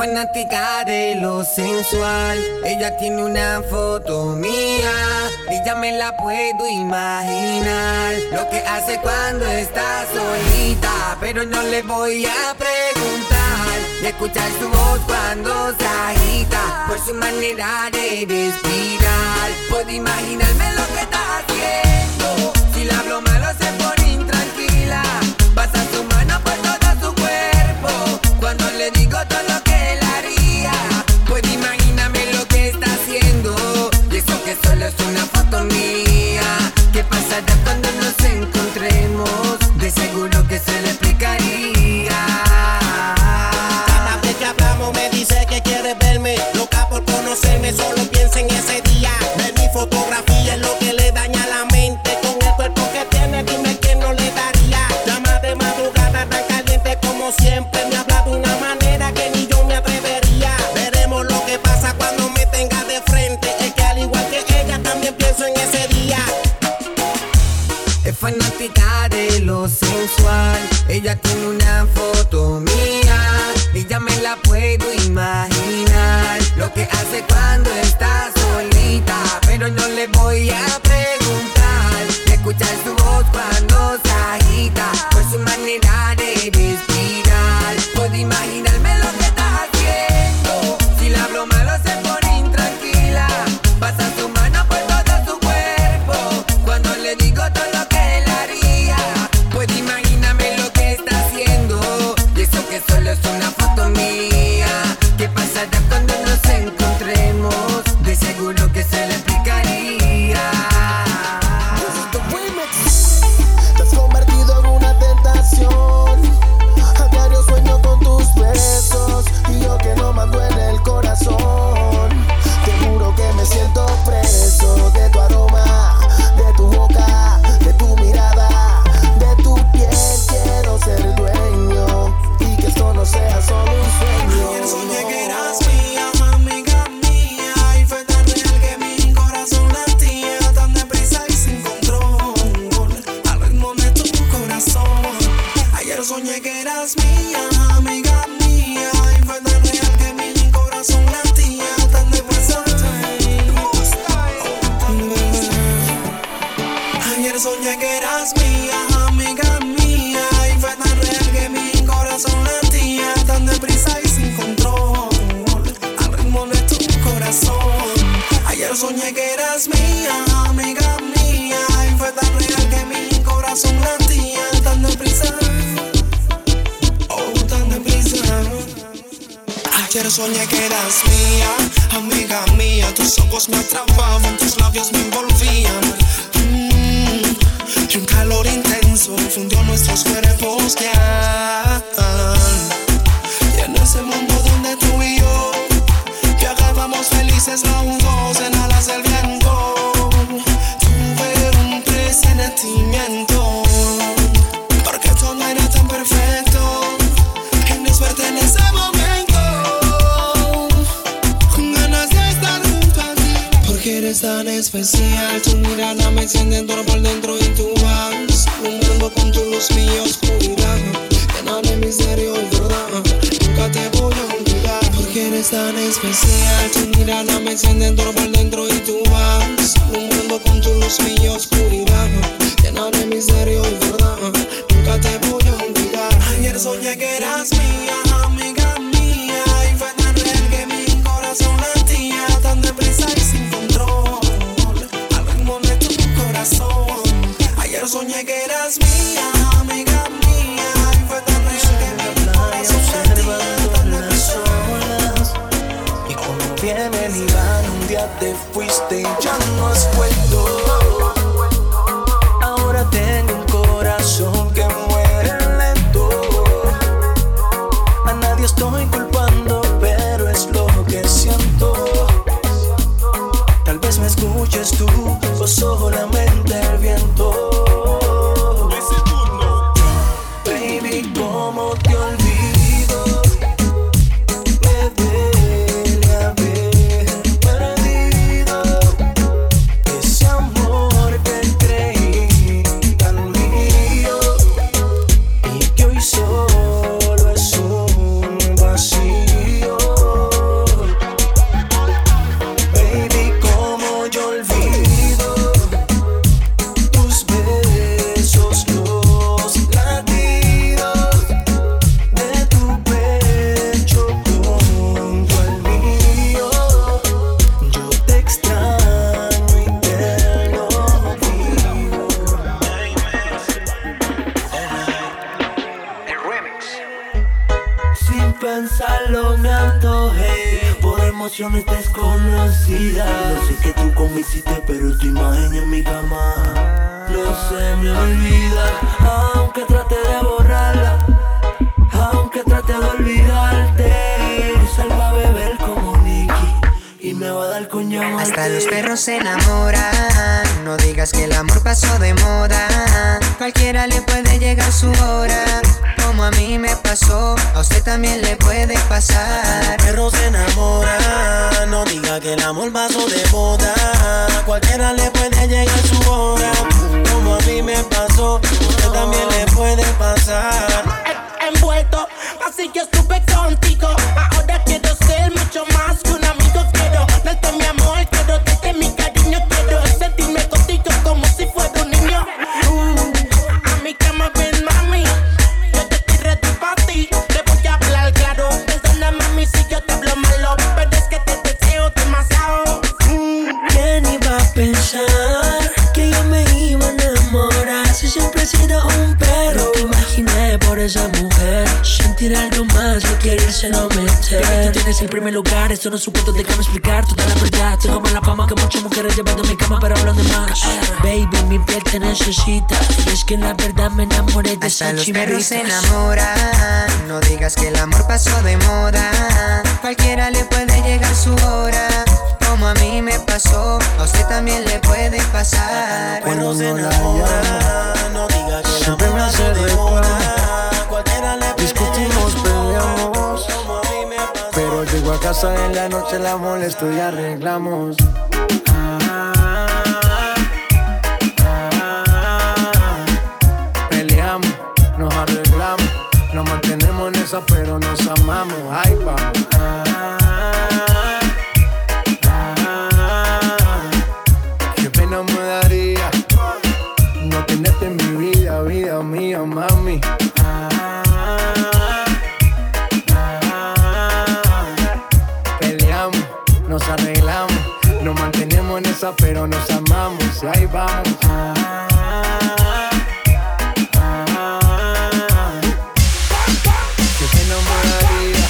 fanática de lo sensual. Ella tiene una foto mía y ya me la puedo imaginar. Lo que hace cuando está solita, pero no le voy a preguntar. Y escuchar su voz cuando se agita por su manera de respirar. Puedo imaginarme lo que está cuando nos encontremos. De seguro que se le explicaría. Cada vez que hablamos me dice que quiere verme, loca por conocerme solo. Tus ojos me atrapaban, tus labios me envolvían. También le puede pasar. Envuelto, así que estuve contigo. Primer lugar, esto no es un cuento, déjame explicar toda la verdad. Tengo más la fama que muchas mujeres llevando mi cama, pero hablan de más. Baby, mi piel te necesita. Y es que la verdad me enamoré de Hasta esa los perros se enamoran. No digas que el amor pasó de moda. Cualquiera le puede llegar su hora. Como a mí me pasó, a usted también le puede pasar. Perro se enamora, no diga que el amor me pasó de moda. En la noche, la molesto y arreglamos. Peleamos, nos arreglamos, nos mantenemos en esa, pero nos amamos. Ay, vamos. Pero nos amamos. Y ahí vamos. Qué pena me daría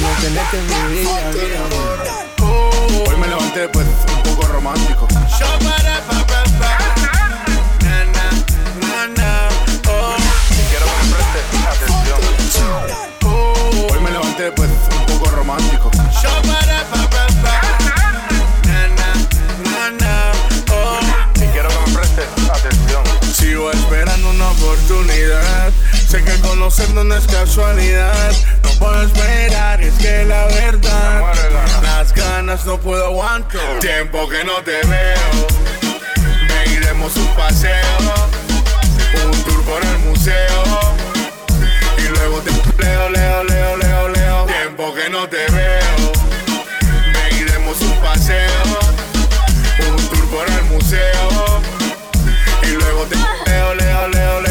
no tenerte en mi vida, vida mía. Hoy me levanté pues un poco romántico. Quiero que me prestes atención. Hoy me levanté pues un poco romántico. No es casualidad. No puedo esperar, es que la verdad. Las ganas no puedo aguantar. Tiempo que no te veo. Ven y demos un paseo. Un tour por el museo. Y luego te leo, leo, leo, leo, leo. Tiempo que no te veo. Ven y demos un paseo. Un tour por el museo. Y luego te leo, leo, leo, leo.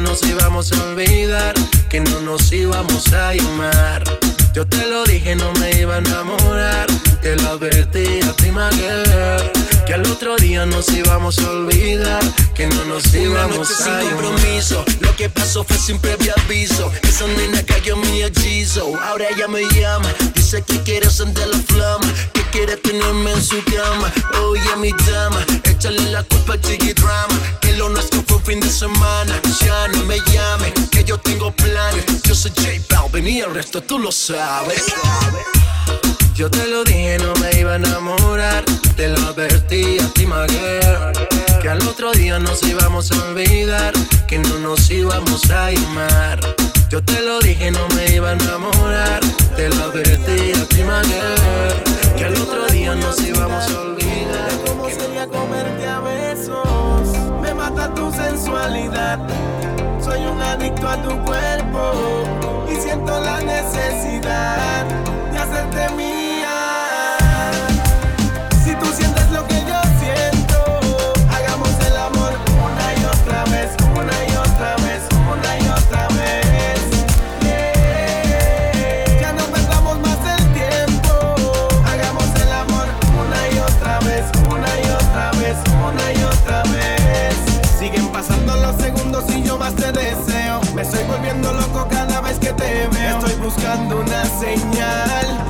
Nos íbamos a olvidar. Que no nos íbamos a llamar. Yo te lo dije, no me iba a enamorar. Te lo advertí a ti, my girl, Que al otro día nos íbamos a olvidar. Que no nos íbamos noche a sin compromiso. Lo que pasó fue sin previo aviso. Esa nena cayó en mi hechizo. Ahora ella me llama. Dice que quiere sentir la flama. Que quiere tenerme en su cama. Oye, mi dama. Échale la culpa al chiqui drama. Que lo nuestro fue un fin de semana. Ya no me llame. Que yo tengo planes. Yo soy J Balvin y el resto tú lo sabes. Yo te lo dije, no me iba a enamorar. Te lo advertí a ti, Que al otro día nos íbamos a olvidar. Que no nos íbamos a llamar. Yo te lo dije, no me iba a enamorar. Te lo advertí a ti, Que al otro día nos íbamos a olvidar. ¿Cómo sería comerte a besos? Me mata tu sensualidad. Soy un adicto a tu cuerpo y siento la necesidad buscando una señal.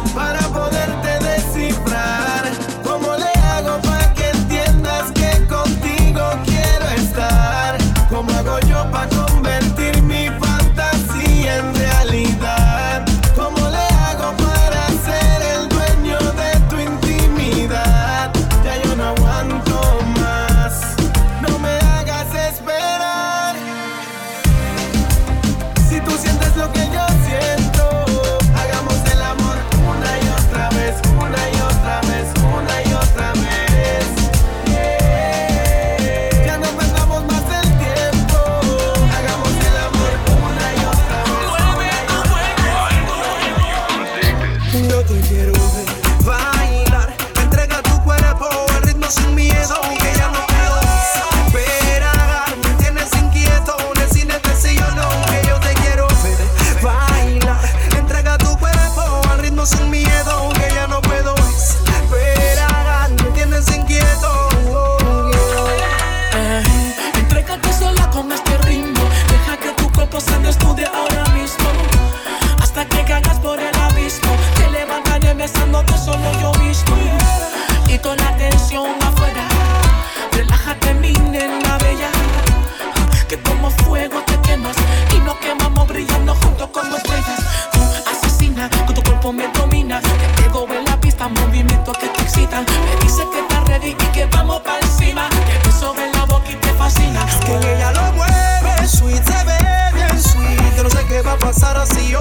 Me dice que está ready y que vamos pa' encima. Que tú sobre la boca y te fascina. Que ella lo mueve, sweet, se ve bien sweet. Yo no sé qué va a pasar así yo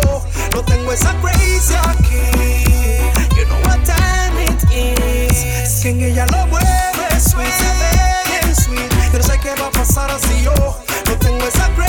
no tengo esa crazy aquí. You know what time it is. Que ella lo mueve, sweet, se ve bien sweet. Yo no sé qué va a pasar así yo no tengo esa crazy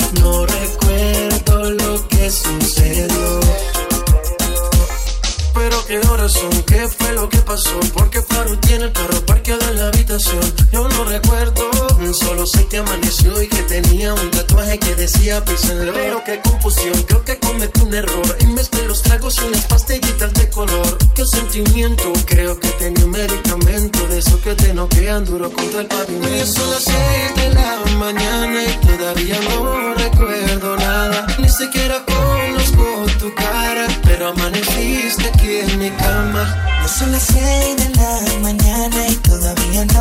Porque Faru tiene el carro parqueado en la vida habitación, yo no recuerdo. Solo sé que amaneció y que tenía un tatuaje que decía písenlo. Pero qué confusión, creo que cometí un error. En vez de los tragos y las pastillitas de color. Qué sentimiento, creo que tenía un medicamento de eso que te no noquean duro contra el pavimento. Y son las seis de la mañana y todavía no recuerdo nada. Ni siquiera conozco tu cara, pero amaneciste aquí en mi cama. No son las seis de la mañana y todavía no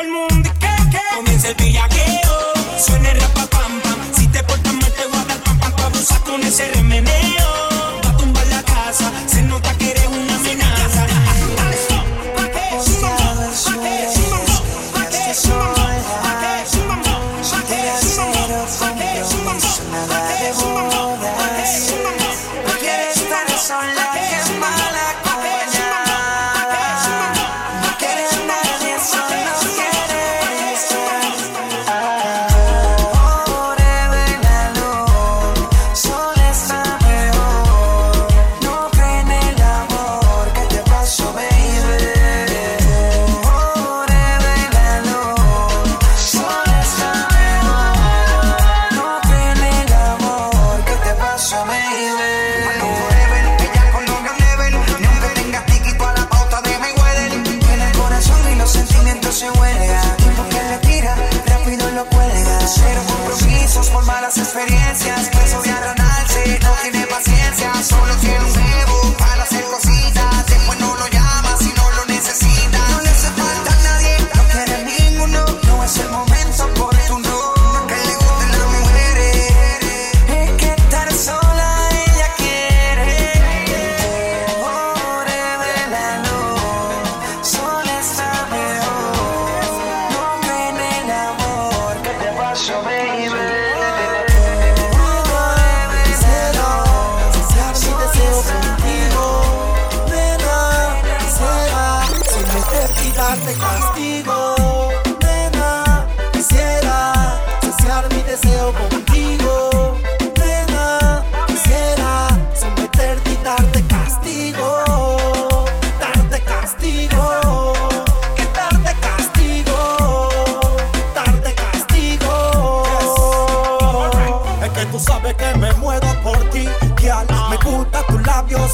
el mundo.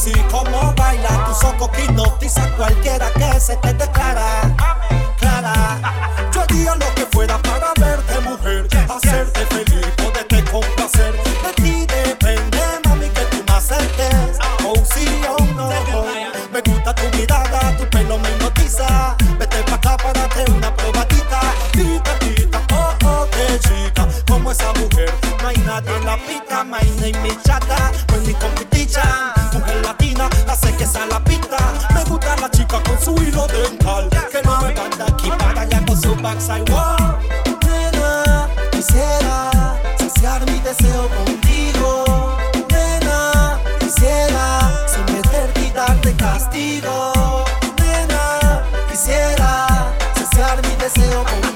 Y cómo baila. Tus ojos que hipnotiza cualquiera que se te declara. Saciar mi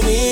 Vida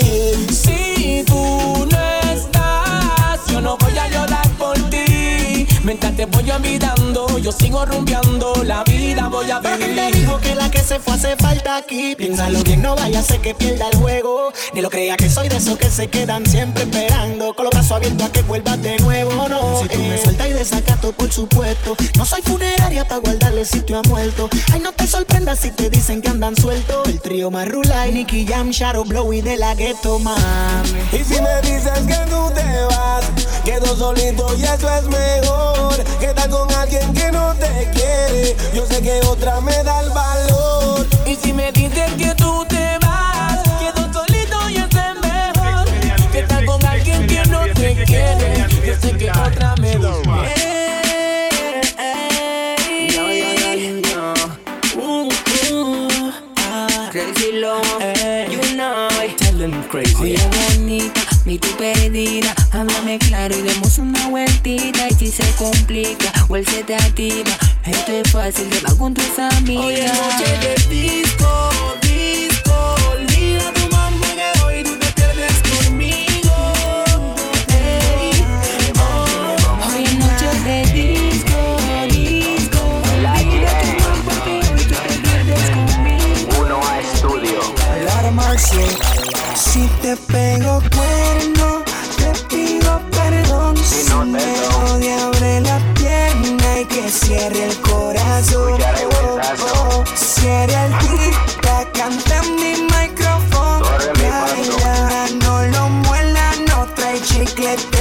Mientras te voy olvidando, yo sigo rumbeando, la vida voy a vivir. dijo que la que se fue hace falta aquí. Piénsalo bien, no vaya a ser que pierda el juego. Ni lo crea que soy de esos que se quedan siempre esperando. Con los brazos abiertos a que vuelvas de nuevo, no. Si tú me sueltas y desacato, por supuesto. No soy funeraria para guardarle sitio a muerto. Ay, no te sorprendas si te dicen que andan sueltos. El trío Marrula y Nicky Jam, Shadow Blow y de la gueto, mami. Y si me dices que tú te vas, quedo solito y eso es mejor. Que estar con alguien que no te quiere, yo sé que otra me da el valor. Y si me dices que tú él se te activa, trae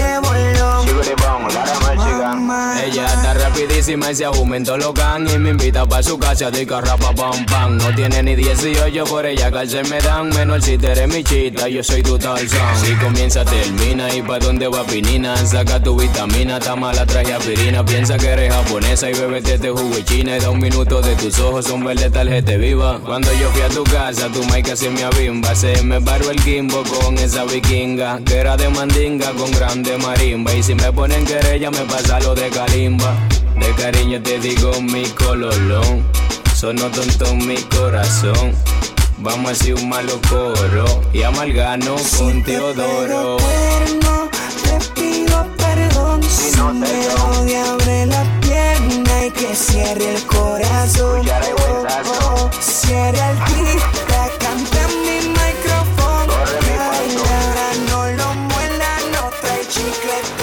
y se aumentó lo can Y me invita pa' su casa de rapa pam pam. No tiene ni 18, por ella cárcel me dan. Menor si tú eres mi chita, yo soy tu Tarzán Si comienza, termina y pa' dónde va pinina. Saca tu vitamina, está mala traje aspirina. Piensa que eres japonesa y bebete este jugo y china. Y da un minuto de tus ojos, son verde tarjeta viva. Cuando yo fui a tu casa, tu mic casi me avimba Se me paró el quimbo con esa vikinga Que era de mandinga con grande marimba. Y si me ponen querella me pasa lo de calimba De cariño te digo mi cololón. Sonó tonto mi corazón. Vamos a hacer un malo coro y amalgano con Teodoro. Cuerno, te pido perdón si no te me odia, abre la pierna y que cierre el corazón. Ya revueltazo. Cierre el pista, canta en mi micrófono. Ahora no lo muela, no trae.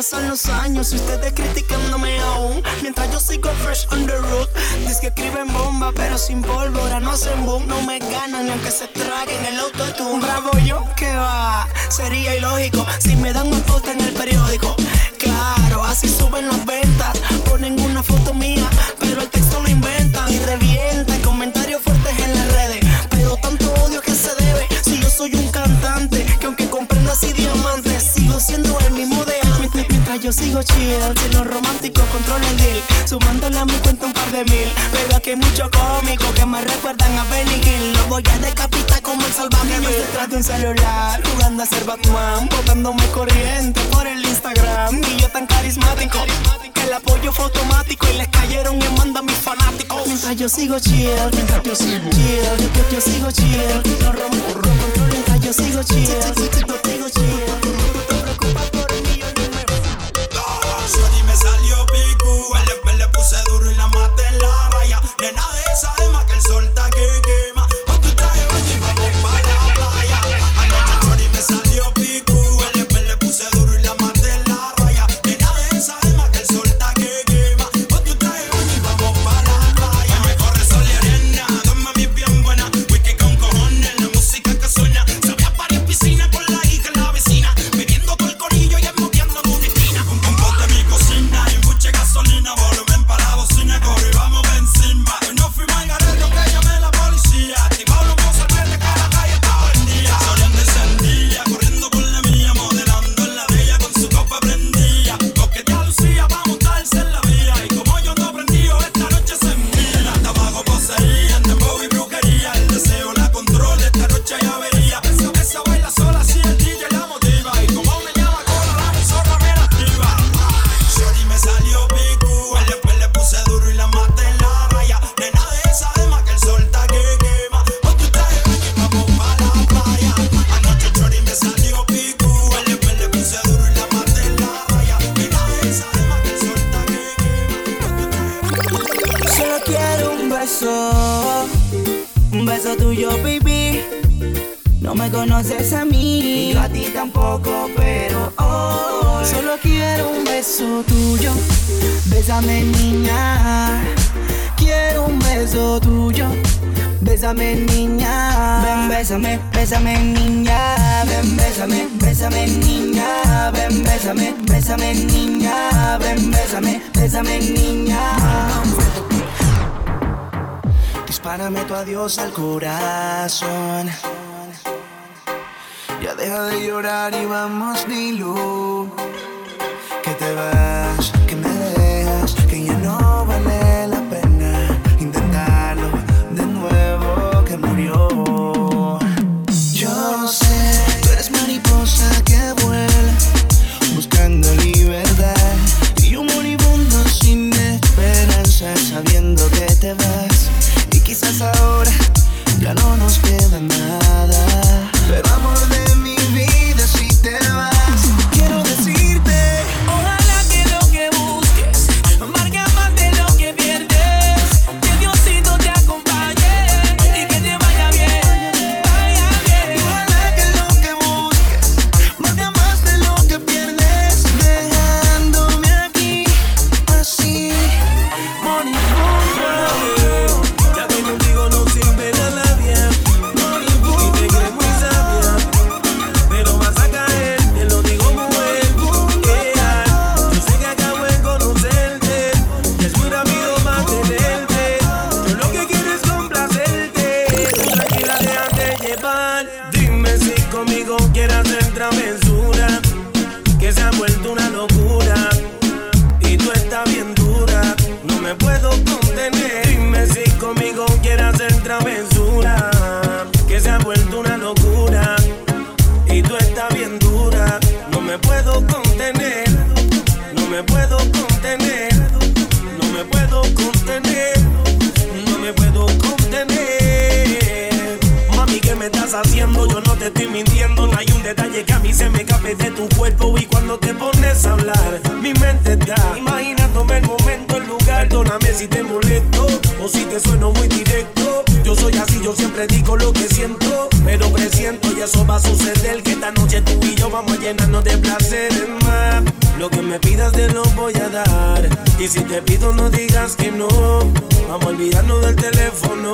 Pasan los años y ustedes criticándome aún. Mientras yo sigo fresh on the road Dice que escriben bomba pero sin pólvora No hacen boom, no me ganan ni aunque se traguen el autotune. Bravo yo, que va, sería ilógico Si me dan un post en el periódico. Claro, así suben las ventas. Ponen una foto mía, pero el texto lo inventan. Y revientan comentarios fuertes en las redes. Pero tanto odio que se debe Si yo soy un cantante Que aunque comprenda así diamantes Sigo siendo el mismo de Mientras yo sigo chill Que los románticos controlan el deal. Sumándole a mi cuenta un par de mil. Pero aquí hay muchos cómicos Que me recuerdan a Benny Hill. Lo voy a decapitar como el salvaje. Niños detrás de un celular Jugando a ser Batman Botándome corriente por el Instagram. Y yo tan carismático Que el apoyo fue automático Y les cayeron y manda a mis fanáticos. Mientras yo sigo chill Mientras yo sigo chill Mientras yo sigo chill Los Mientras yo sigo chill Yo sigo chill Bésame, niña. Quiero un beso tuyo. Bésame, niña. Ven, bésame, bésame, niña. Ven, bésame, bésame, niña. Ven, bésame, bésame, niña. Ven, bésame, bésame, niña. Dispárame tu adiós al corazón. Ya deja de llorar y vamos, Nilu. Que te vas, hablar. Mi mente está imaginándome el momento, el lugar. Dóname si te molesto o si te sueno muy directo. Yo soy así, yo siempre digo lo que siento, pero presiento y eso va a suceder. Que esta noche tú y yo vamos a llenarnos de placeres más. Lo que me pidas te lo voy a dar. Y si te pido, no digas que no. Vamos a olvidarnos del teléfono.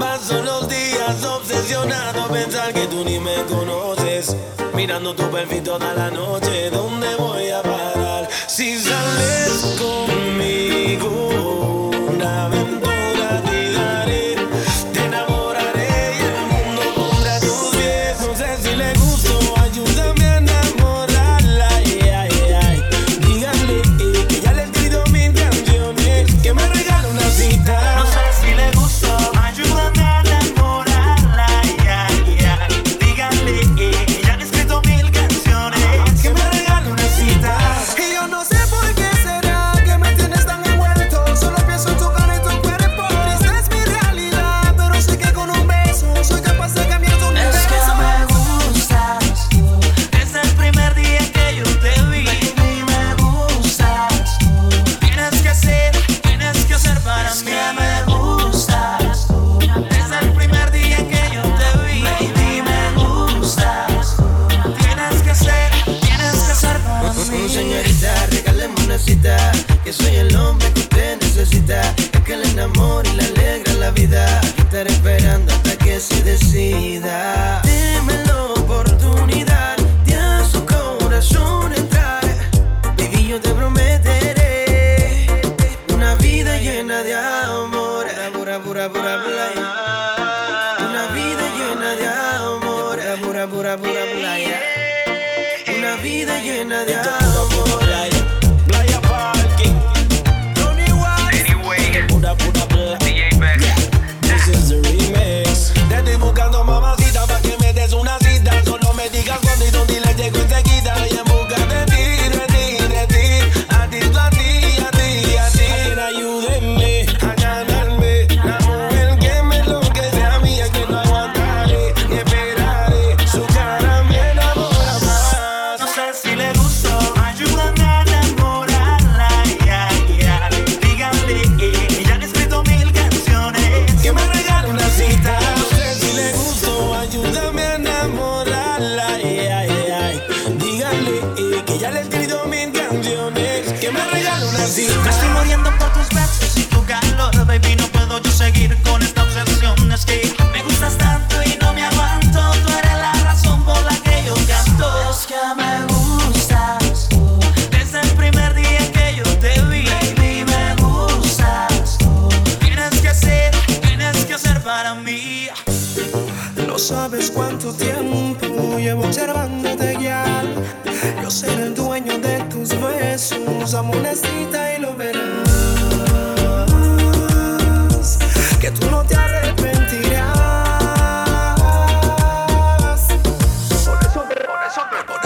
Paso los días obsesionado pensar que tú ni me conoces. Mirando tu perfil toda la noche, ¿dónde voy a parar? Si sales conmigo.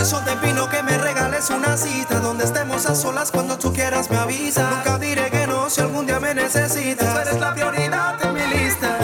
eso te pido que me regales una cita donde estemos a solas cuando tú quieras me avisa. Nunca diré que no si algún día me necesitas. Tú eres la prioridad de mi lista.